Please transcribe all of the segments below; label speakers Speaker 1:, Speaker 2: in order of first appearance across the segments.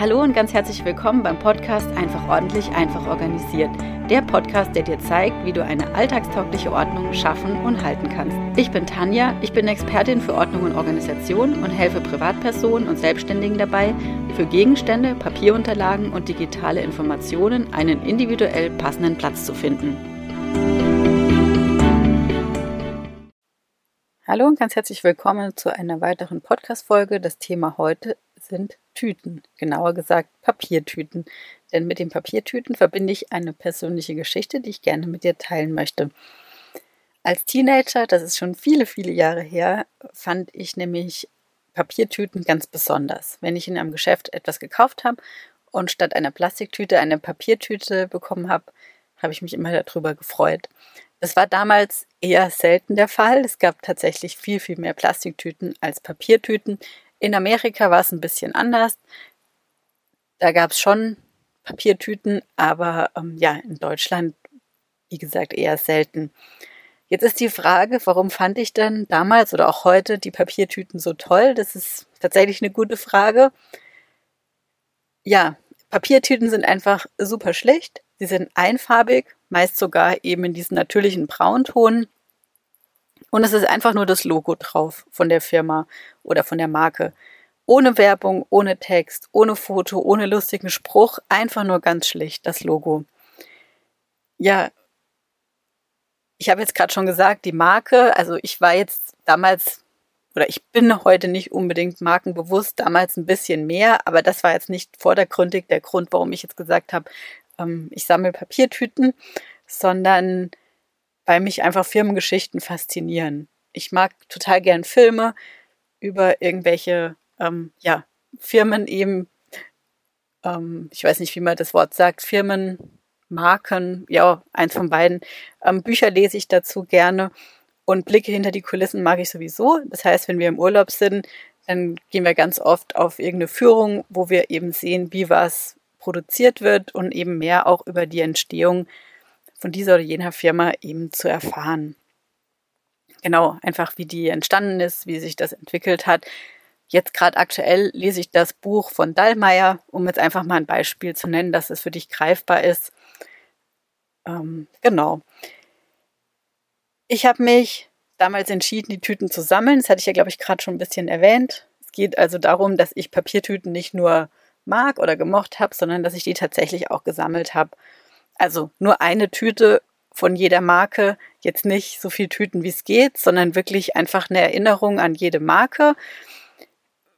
Speaker 1: Hallo und ganz herzlich willkommen beim Podcast Einfach ordentlich, einfach organisiert. Der Podcast, der dir zeigt, wie du eine alltagstaugliche Ordnung schaffen und halten kannst. Ich bin Tanja, ich bin Expertin für Ordnung und Organisation und helfe Privatpersonen und Selbstständigen dabei, für Gegenstände, Papierunterlagen und digitale Informationen einen individuell passenden Platz zu finden. Hallo und ganz herzlich willkommen zu einer weiteren Podcast-Folge. Das Thema heute sind Tüten, genauer gesagt Papiertüten. Denn mit den Papiertüten verbinde ich eine persönliche Geschichte, die ich gerne mit dir teilen möchte. Als Teenager, das ist schon viele, viele Jahre her, fand ich nämlich Papiertüten ganz besonders. Wenn ich in einem Geschäft etwas gekauft habe und statt einer Plastiktüte eine Papiertüte bekommen habe, habe ich mich immer darüber gefreut. Das war damals eher selten der Fall. Es gab tatsächlich viel, viel mehr Plastiktüten als Papiertüten. In Amerika war es ein bisschen anders. Da gab es schon Papiertüten, aber ähm, ja, in Deutschland, wie gesagt, eher selten. Jetzt ist die Frage, warum fand ich denn damals oder auch heute die Papiertüten so toll? Das ist tatsächlich eine gute Frage. Ja, Papiertüten sind einfach super schlicht. Sie sind einfarbig, meist sogar eben in diesen natürlichen Braunton. Und es ist einfach nur das Logo drauf von der Firma oder von der Marke. Ohne Werbung, ohne Text, ohne Foto, ohne lustigen Spruch, einfach nur ganz schlicht das Logo. Ja, ich habe jetzt gerade schon gesagt, die Marke, also ich war jetzt damals oder ich bin heute nicht unbedingt markenbewusst, damals ein bisschen mehr, aber das war jetzt nicht vordergründig der Grund, warum ich jetzt gesagt habe, ähm, ich sammle Papiertüten, sondern weil mich einfach Firmengeschichten faszinieren. Ich mag total gern Filme über irgendwelche ähm, ja, Firmen eben, ähm, ich weiß nicht, wie man das Wort sagt, Firmen, Marken, ja, eins von beiden. Ähm, Bücher lese ich dazu gerne und Blicke hinter die Kulissen mag ich sowieso. Das heißt, wenn wir im Urlaub sind, dann gehen wir ganz oft auf irgendeine Führung, wo wir eben sehen, wie was produziert wird und eben mehr auch über die Entstehung von dieser oder jener Firma eben zu erfahren. Genau, einfach wie die entstanden ist, wie sich das entwickelt hat. Jetzt gerade aktuell lese ich das Buch von Dallmayr, um jetzt einfach mal ein Beispiel zu nennen, dass es für dich greifbar ist. Ähm, genau. Ich habe mich damals entschieden, die Tüten zu sammeln. Das hatte ich ja, glaube ich, gerade schon ein bisschen erwähnt. Es geht also darum, dass ich Papiertüten nicht nur mag oder gemocht habe, sondern dass ich die tatsächlich auch gesammelt habe. Also nur eine Tüte von jeder Marke, jetzt nicht so viel Tüten wie es geht, sondern wirklich einfach eine Erinnerung an jede Marke.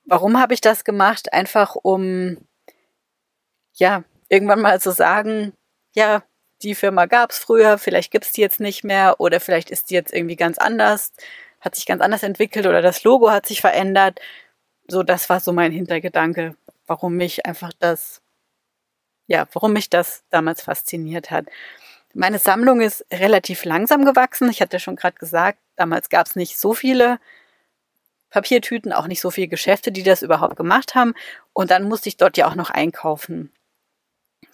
Speaker 1: Warum habe ich das gemacht? Einfach um ja, irgendwann mal zu sagen, ja, die Firma gab es früher, vielleicht gibt es die jetzt nicht mehr oder vielleicht ist die jetzt irgendwie ganz anders, hat sich ganz anders entwickelt oder das Logo hat sich verändert. So, das war so mein Hintergedanke, warum mich einfach das ja, warum mich das damals fasziniert hat. Meine Sammlung ist relativ langsam gewachsen. Ich hatte schon gerade gesagt, damals gab es nicht so viele Papiertüten, auch nicht so viele Geschäfte, die das überhaupt gemacht haben. Und dann musste ich dort ja auch noch einkaufen.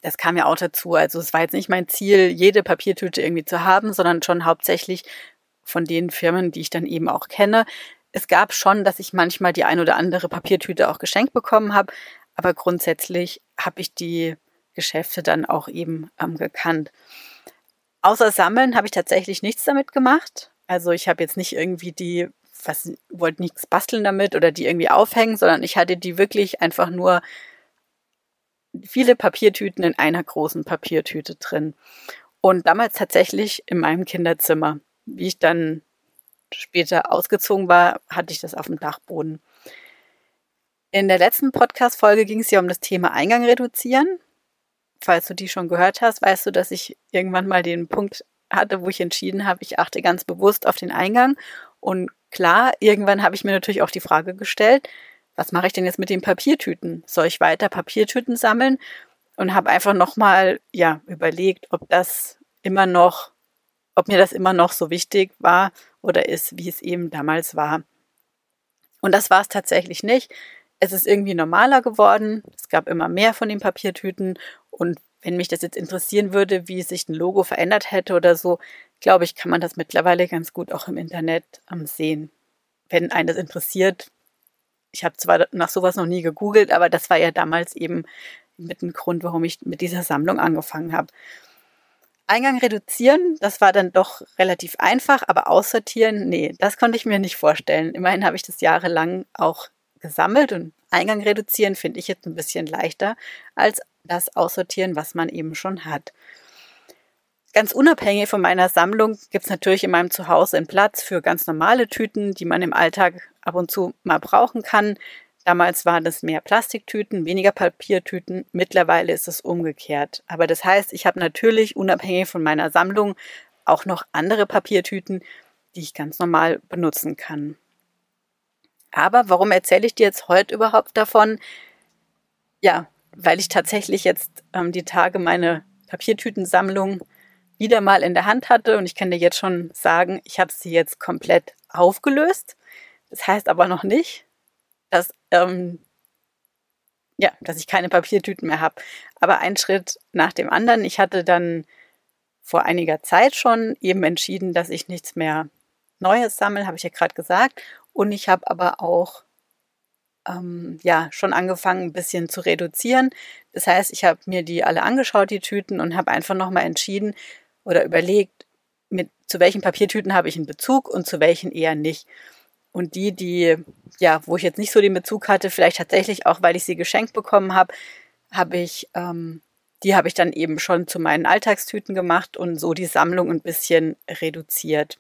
Speaker 1: Das kam ja auch dazu. Also es war jetzt nicht mein Ziel, jede Papiertüte irgendwie zu haben, sondern schon hauptsächlich von den Firmen, die ich dann eben auch kenne. Es gab schon, dass ich manchmal die ein oder andere Papiertüte auch geschenkt bekommen habe, aber grundsätzlich habe ich die Geschäfte dann auch eben ähm, gekannt. Außer Sammeln habe ich tatsächlich nichts damit gemacht. Also ich habe jetzt nicht irgendwie die, was wollte nichts basteln damit oder die irgendwie aufhängen, sondern ich hatte die wirklich einfach nur viele Papiertüten in einer großen Papiertüte drin. Und damals tatsächlich in meinem Kinderzimmer. Wie ich dann später ausgezogen war, hatte ich das auf dem Dachboden. In der letzten Podcast-Folge ging es ja um das Thema Eingang reduzieren falls du die schon gehört hast, weißt du, dass ich irgendwann mal den Punkt hatte, wo ich entschieden habe, ich achte ganz bewusst auf den Eingang. Und klar, irgendwann habe ich mir natürlich auch die Frage gestellt, was mache ich denn jetzt mit den Papiertüten? Soll ich weiter Papiertüten sammeln? Und habe einfach nochmal, ja, überlegt, ob das immer noch, ob mir das immer noch so wichtig war oder ist, wie es eben damals war. Und das war es tatsächlich nicht. Es ist irgendwie normaler geworden. Es gab immer mehr von den Papiertüten und wenn mich das jetzt interessieren würde, wie sich ein Logo verändert hätte oder so, glaube ich, kann man das mittlerweile ganz gut auch im Internet ähm, sehen. Wenn einen das interessiert, Ich habe zwar nach sowas noch nie gegoogelt, aber das war ja damals eben mit ein Grund, warum ich mit dieser Sammlung angefangen habe. Eingang reduzieren, das war dann doch relativ einfach, aber aussortieren, nee, das konnte ich mir nicht vorstellen. Immerhin habe ich das jahrelang auch gesammelt und Eingang reduzieren finde ich jetzt ein bisschen leichter als das aussortieren, was man eben schon hat. Ganz unabhängig von meiner Sammlung gibt es natürlich in meinem Zuhause einen Platz für ganz normale Tüten, die man im Alltag ab und zu mal brauchen kann. Damals waren es mehr Plastiktüten, weniger Papiertüten. Mittlerweile ist es umgekehrt. Aber das heißt, ich habe natürlich unabhängig von meiner Sammlung auch noch andere Papiertüten, die ich ganz normal benutzen kann. Aber warum erzähle ich dir jetzt heute überhaupt davon? Ja, weil ich tatsächlich jetzt ähm, die Tage meine Papiertütensammlung wieder mal in der Hand hatte und ich kann dir jetzt schon sagen, ich habe sie jetzt komplett aufgelöst. Das heißt aber noch nicht, dass, ähm, ja, dass ich keine Papiertüten mehr habe. Aber ein Schritt nach dem anderen. Ich hatte dann vor einiger Zeit schon eben entschieden, dass ich nichts mehr Neues sammle, habe ich ja gerade gesagt. Und ich habe aber auch ähm, ja schon angefangen, ein bisschen zu reduzieren. Das heißt, ich habe mir die alle angeschaut, die Tüten, und habe einfach nochmal entschieden oder überlegt, mit zu welchen Papiertüten habe ich einen Bezug und zu welchen eher nicht. Und die, die, ja, wo ich jetzt nicht so den Bezug hatte, vielleicht tatsächlich auch, weil ich sie geschenkt bekommen habe, habe ich, ähm, die habe ich dann eben schon zu meinen Alltagstüten gemacht und so die Sammlung ein bisschen reduziert.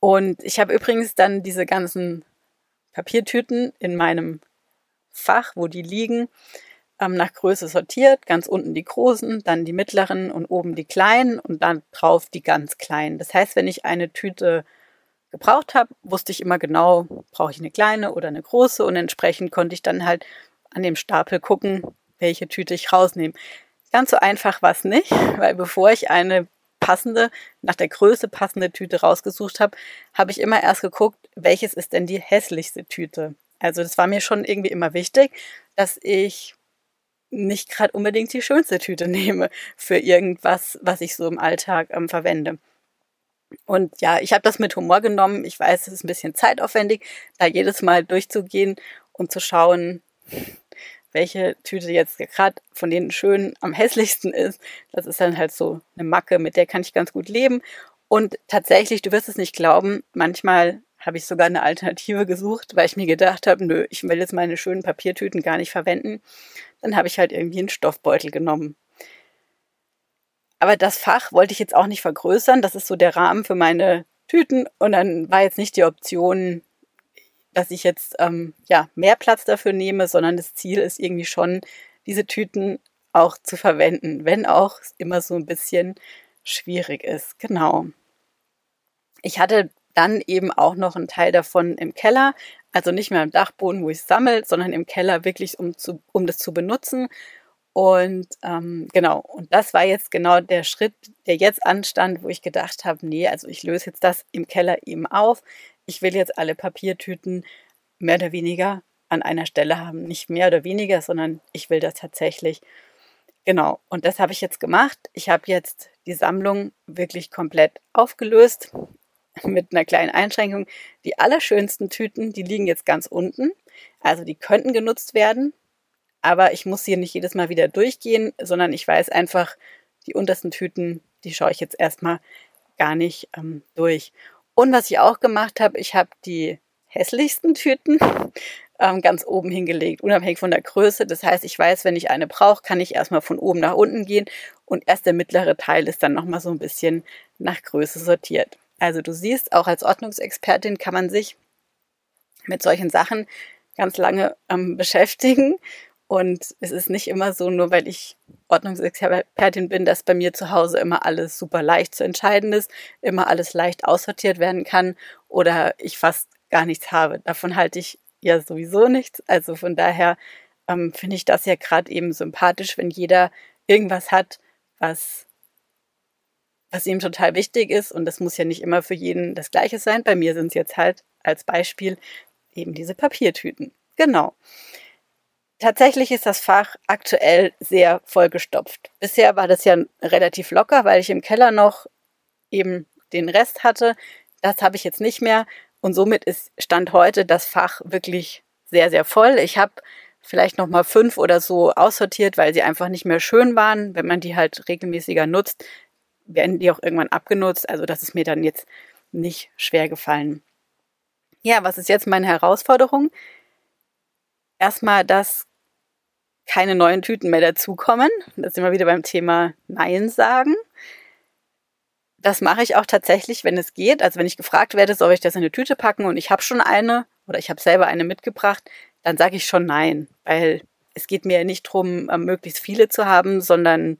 Speaker 1: Und ich habe übrigens dann diese ganzen Papiertüten in meinem Fach, wo die liegen, ähm, nach Größe sortiert. Ganz unten die großen, dann die mittleren und oben die kleinen und dann drauf die ganz kleinen. Das heißt, wenn ich eine Tüte gebraucht habe, wusste ich immer genau, brauche ich eine kleine oder eine große und entsprechend konnte ich dann halt an dem Stapel gucken, welche Tüte ich rausnehme. Ganz so einfach war es nicht, weil bevor ich eine passende, nach der Größe passende Tüte rausgesucht habe, habe ich immer erst geguckt, welches ist denn die hässlichste Tüte. Also das war mir schon irgendwie immer wichtig, dass ich nicht gerade unbedingt die schönste Tüte nehme für irgendwas, was ich so im Alltag ähm, verwende. Und ja, ich habe das mit Humor genommen. Ich weiß, es ist ein bisschen zeitaufwendig, da jedes Mal durchzugehen und zu schauen, welche Tüte jetzt gerade von den schönen am hässlichsten ist. Das ist dann halt so eine Macke, mit der kann ich ganz gut leben. Und tatsächlich, du wirst es nicht glauben, manchmal habe ich sogar eine Alternative gesucht, weil ich mir gedacht habe, nö, ich will jetzt meine schönen Papiertüten gar nicht verwenden. Dann habe ich halt irgendwie einen Stoffbeutel genommen. Aber das Fach wollte ich jetzt auch nicht vergrößern. Das ist so der Rahmen für meine Tüten. Und dann war jetzt nicht die Option, dass ich jetzt ähm, ja mehr Platz dafür nehme, sondern das Ziel ist irgendwie schon, diese Tüten auch zu verwenden, wenn auch immer so ein bisschen schwierig ist. Genau. Ich hatte dann eben auch noch einen Teil davon im Keller, also nicht mehr am Dachboden, wo ich es sammle, sondern im Keller wirklich, um, zu, um das zu benutzen und ähm, genau, und das war jetzt genau der Schritt, der jetzt anstand, wo ich gedacht habe, nee, also ich löse jetzt das im Keller eben auf. Ich will jetzt alle Papiertüten mehr oder weniger an einer Stelle haben. Nicht mehr oder weniger, sondern ich will das tatsächlich. Genau, und das habe ich jetzt gemacht. Ich habe jetzt die Sammlung wirklich komplett aufgelöst mit einer kleinen Einschränkung. Die allerschönsten Tüten, die liegen jetzt ganz unten. Also die könnten genutzt werden. Aber ich muss hier nicht jedes Mal wieder durchgehen, sondern ich weiß einfach, die untersten Tüten, die schaue ich jetzt erstmal gar nicht ähm, durch. Und was ich auch gemacht habe, ich habe die hässlichsten Tüten ähm, ganz oben hingelegt, unabhängig von der Größe. Das heißt, ich weiß, wenn ich eine brauche, kann ich erstmal von oben nach unten gehen und erst der mittlere Teil ist dann nochmal so ein bisschen nach Größe sortiert. Also du siehst, auch als Ordnungsexpertin kann man sich mit solchen Sachen ganz lange ähm, beschäftigen und es ist nicht immer so, nur weil ich Ordnungsexpertin bin, dass bei mir zu Hause immer alles super leicht zu entscheiden ist, immer alles leicht aussortiert werden kann oder ich fast gar nichts habe. Davon halte ich ja sowieso nichts. Also von daher ähm, finde ich das ja gerade eben sympathisch, wenn jeder irgendwas hat, was, was ihm total wichtig ist. Und das muss ja nicht immer für jeden das Gleiche sein. Bei mir sind es jetzt halt als Beispiel eben diese Papiertüten. Genau. Tatsächlich ist das Fach aktuell sehr vollgestopft. Bisher war das ja relativ locker, weil ich im Keller noch eben den Rest hatte. Das habe ich jetzt nicht mehr. Und somit ist Stand heute das Fach wirklich sehr, sehr voll. Ich habe vielleicht noch mal fünf oder so aussortiert, weil sie einfach nicht mehr schön waren. Wenn man die halt regelmäßiger nutzt, werden die auch irgendwann abgenutzt. Also das ist mir dann jetzt nicht schwer gefallen. Ja, was ist jetzt meine Herausforderung? Erstmal, dass keine neuen Tüten mehr dazukommen. Da sind wir wieder beim Thema Nein sagen. Das mache ich auch tatsächlich, wenn es geht. Also wenn ich gefragt werde, soll ich das in eine Tüte packen und ich habe schon eine oder ich habe selber eine mitgebracht, dann sage ich schon nein, weil es geht mir nicht darum, ähm, möglichst viele zu haben, sondern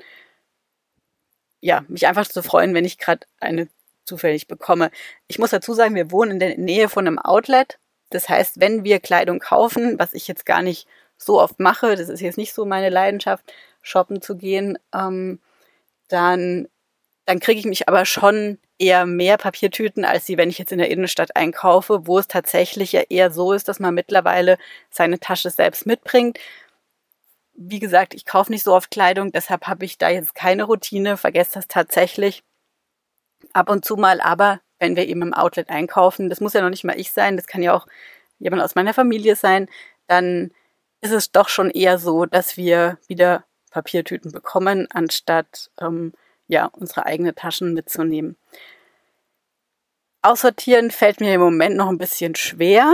Speaker 1: ja, mich einfach zu freuen, wenn ich gerade eine zufällig bekomme. Ich muss dazu sagen, wir wohnen in der Nähe von einem Outlet. Das heißt, wenn wir Kleidung kaufen, was ich jetzt gar nicht so oft mache, das ist jetzt nicht so meine Leidenschaft, shoppen zu gehen, ähm, dann, dann kriege ich mich aber schon eher mehr Papiertüten, als sie, wenn ich jetzt in der Innenstadt einkaufe, wo es tatsächlich ja eher so ist, dass man mittlerweile seine Tasche selbst mitbringt. Wie gesagt, ich kaufe nicht so oft Kleidung, deshalb habe ich da jetzt keine Routine, vergesse das tatsächlich ab und zu mal, aber wenn wir eben im Outlet einkaufen, das muss ja noch nicht mal ich sein, das kann ja auch jemand aus meiner Familie sein, dann ist es doch schon eher so, dass wir wieder Papiertüten bekommen, anstatt ähm, ja unsere eigenen Taschen mitzunehmen. Aussortieren fällt mir im Moment noch ein bisschen schwer,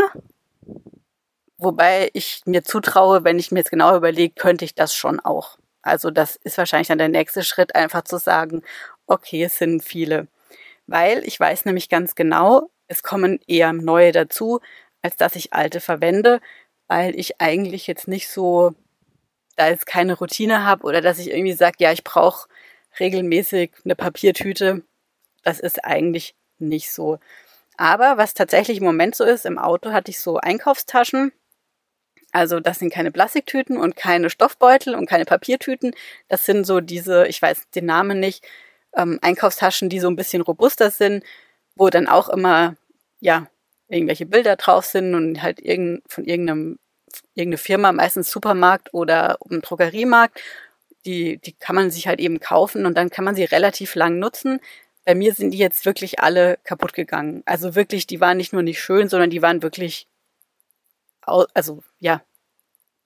Speaker 1: wobei ich mir zutraue, wenn ich mir jetzt genau überlege, könnte ich das schon auch. Also das ist wahrscheinlich dann der nächste Schritt, einfach zu sagen, okay, es sind viele. Weil ich weiß nämlich ganz genau, es kommen eher neue dazu, als dass ich alte verwende, weil ich eigentlich jetzt nicht so, da jetzt keine Routine habe oder dass ich irgendwie sage, ja, ich brauche regelmäßig eine Papiertüte. Das ist eigentlich nicht so. Aber was tatsächlich im Moment so ist, im Auto hatte ich so Einkaufstaschen. Also das sind keine Plastiktüten und keine Stoffbeutel und keine Papiertüten. Das sind so diese, ich weiß den Namen nicht, ähm, Einkaufstaschen, die so ein bisschen robuster sind, wo dann auch immer, ja, irgendwelche Bilder drauf sind und halt irgend, von irgendeinem, irgendeine Firma, meistens Supermarkt oder ein Drogeriemarkt. Die, die kann man sich halt eben kaufen und dann kann man sie relativ lang nutzen. Bei mir sind die jetzt wirklich alle kaputt gegangen. Also wirklich, die waren nicht nur nicht schön, sondern die waren wirklich, also ja,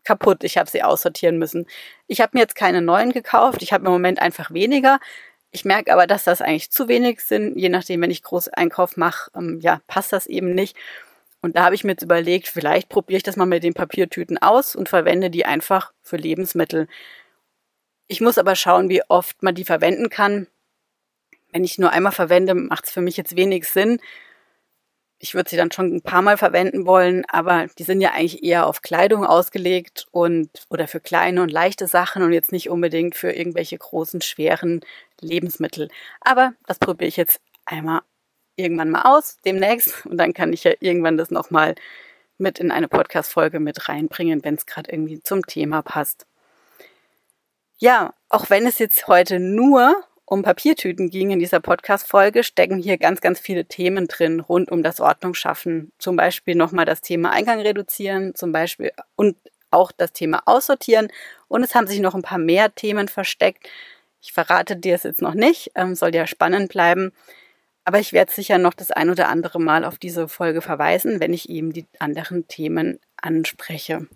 Speaker 1: kaputt. Ich habe sie aussortieren müssen. Ich habe mir jetzt keine neuen gekauft. Ich habe im Moment einfach weniger. Ich merke aber, dass das eigentlich zu wenig sind. Je nachdem, wenn ich Großeinkauf mache, ähm, ja, passt das eben nicht. Und da habe ich mir jetzt überlegt, vielleicht probiere ich das mal mit den Papiertüten aus und verwende die einfach für Lebensmittel. Ich muss aber schauen, wie oft man die verwenden kann. Wenn ich nur einmal verwende, macht es für mich jetzt wenig Sinn ich würde sie dann schon ein paar Mal verwenden wollen, aber die sind ja eigentlich eher auf Kleidung ausgelegt und oder für kleine und leichte Sachen und jetzt nicht unbedingt für irgendwelche großen, schweren Lebensmittel. Aber das probiere ich jetzt einmal irgendwann mal aus, demnächst, und dann kann ich ja irgendwann das nochmal mit in eine Podcast-Folge mit reinbringen, wenn es gerade irgendwie zum Thema passt. Ja, auch wenn es jetzt heute nur um Papiertüten ging in dieser Podcast-Folge, stecken hier ganz, ganz viele Themen drin rund um das Ordnungsschaffen. Zum Beispiel nochmal das Thema Eingang reduzieren, zum Beispiel und auch das Thema Aussortieren. Und es haben sich noch ein paar mehr Themen versteckt. Ich verrate dir es jetzt noch nicht, ähm, soll ja spannend bleiben. Aber ich werde sicher noch das ein oder andere Mal auf diese Folge verweisen, wenn ich eben die anderen Themen anspreche.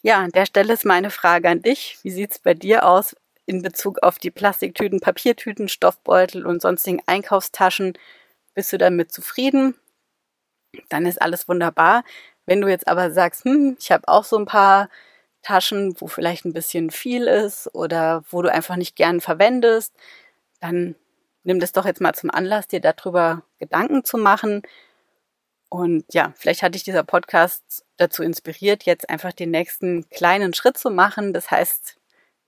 Speaker 1: Ja, an der Stelle ist meine Frage an dich. Wie sieht's bei dir aus? In Bezug auf die Plastiktüten, Papiertüten, Stoffbeutel und sonstigen Einkaufstaschen. Bist du damit zufrieden? Dann ist alles wunderbar. Wenn du jetzt aber sagst, hm, ich habe auch so ein paar Taschen, wo vielleicht ein bisschen viel ist oder wo du einfach nicht gern verwendest, dann nimm das doch jetzt mal zum Anlass, dir darüber Gedanken zu machen. Und ja, vielleicht hat dich dieser Podcast dazu inspiriert, jetzt einfach den nächsten kleinen Schritt zu machen. Das heißt,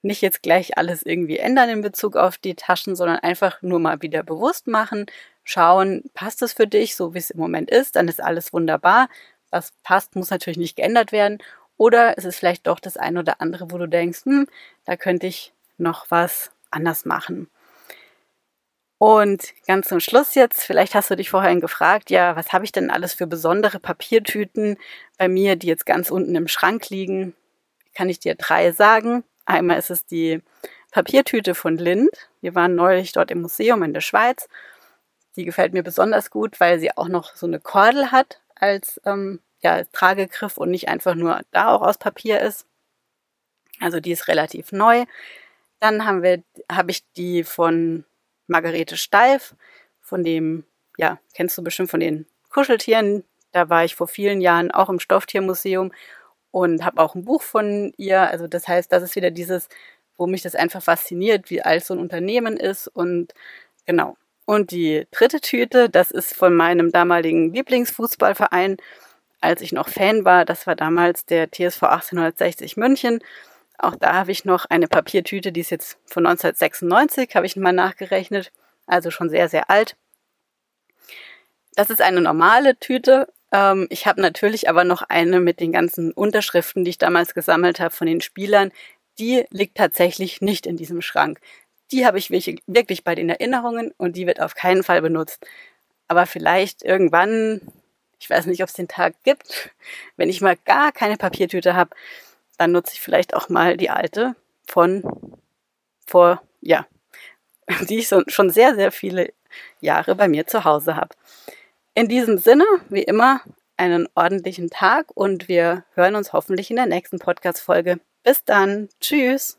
Speaker 1: nicht jetzt gleich alles irgendwie ändern in Bezug auf die Taschen, sondern einfach nur mal wieder bewusst machen, schauen, passt es für dich, so wie es im Moment ist, dann ist alles wunderbar. Was passt, muss natürlich nicht geändert werden. Oder es ist vielleicht doch das eine oder andere, wo du denkst, hm, da könnte ich noch was anders machen. Und ganz zum Schluss jetzt, vielleicht hast du dich vorhin gefragt, ja, was habe ich denn alles für besondere Papiertüten bei mir, die jetzt ganz unten im Schrank liegen? Kann ich dir drei sagen? Einmal ist es die Papiertüte von Lind. Wir waren neulich dort im Museum in der Schweiz. Die gefällt mir besonders gut, weil sie auch noch so eine Kordel hat als ähm, ja, Tragegriff und nicht einfach nur da auch aus Papier ist. Also die ist relativ neu. Dann haben wir, habe ich die von Margarete Steif, von dem, ja, kennst du bestimmt von den Kuscheltieren. Da war ich vor vielen Jahren auch im Stofftiermuseum und habe auch ein Buch von ihr. Also das heißt, das ist wieder dieses, wo mich das einfach fasziniert, wie alt so ein Unternehmen ist und genau. Und die dritte Tüte, das ist von meinem damaligen Lieblingsfußballverein, als ich noch Fan war. Das war damals der TSV 1860 München. Auch da habe ich noch eine Papiertüte, die ist jetzt von 1996, habe ich mal nachgerechnet, also schon sehr, sehr alt. Das ist eine normale Tüte. Ähm, ich habe natürlich aber noch eine mit den ganzen Unterschriften, die ich damals gesammelt habe von den Spielern. Die liegt tatsächlich nicht in diesem Schrank. Die habe ich wirklich bei den Erinnerungen und die wird auf keinen Fall benutzt. Aber vielleicht irgendwann, ich weiß nicht, ob es den Tag gibt, wenn ich mal gar keine Papiertüte habe, dann nutze ich vielleicht auch mal die alte von vor, ja, die ich so, schon sehr, sehr viele Jahre bei mir zu Hause habe. In diesem Sinne, wie immer, einen ordentlichen Tag und wir hören uns hoffentlich in der nächsten Podcast-Folge. Bis dann. Tschüss.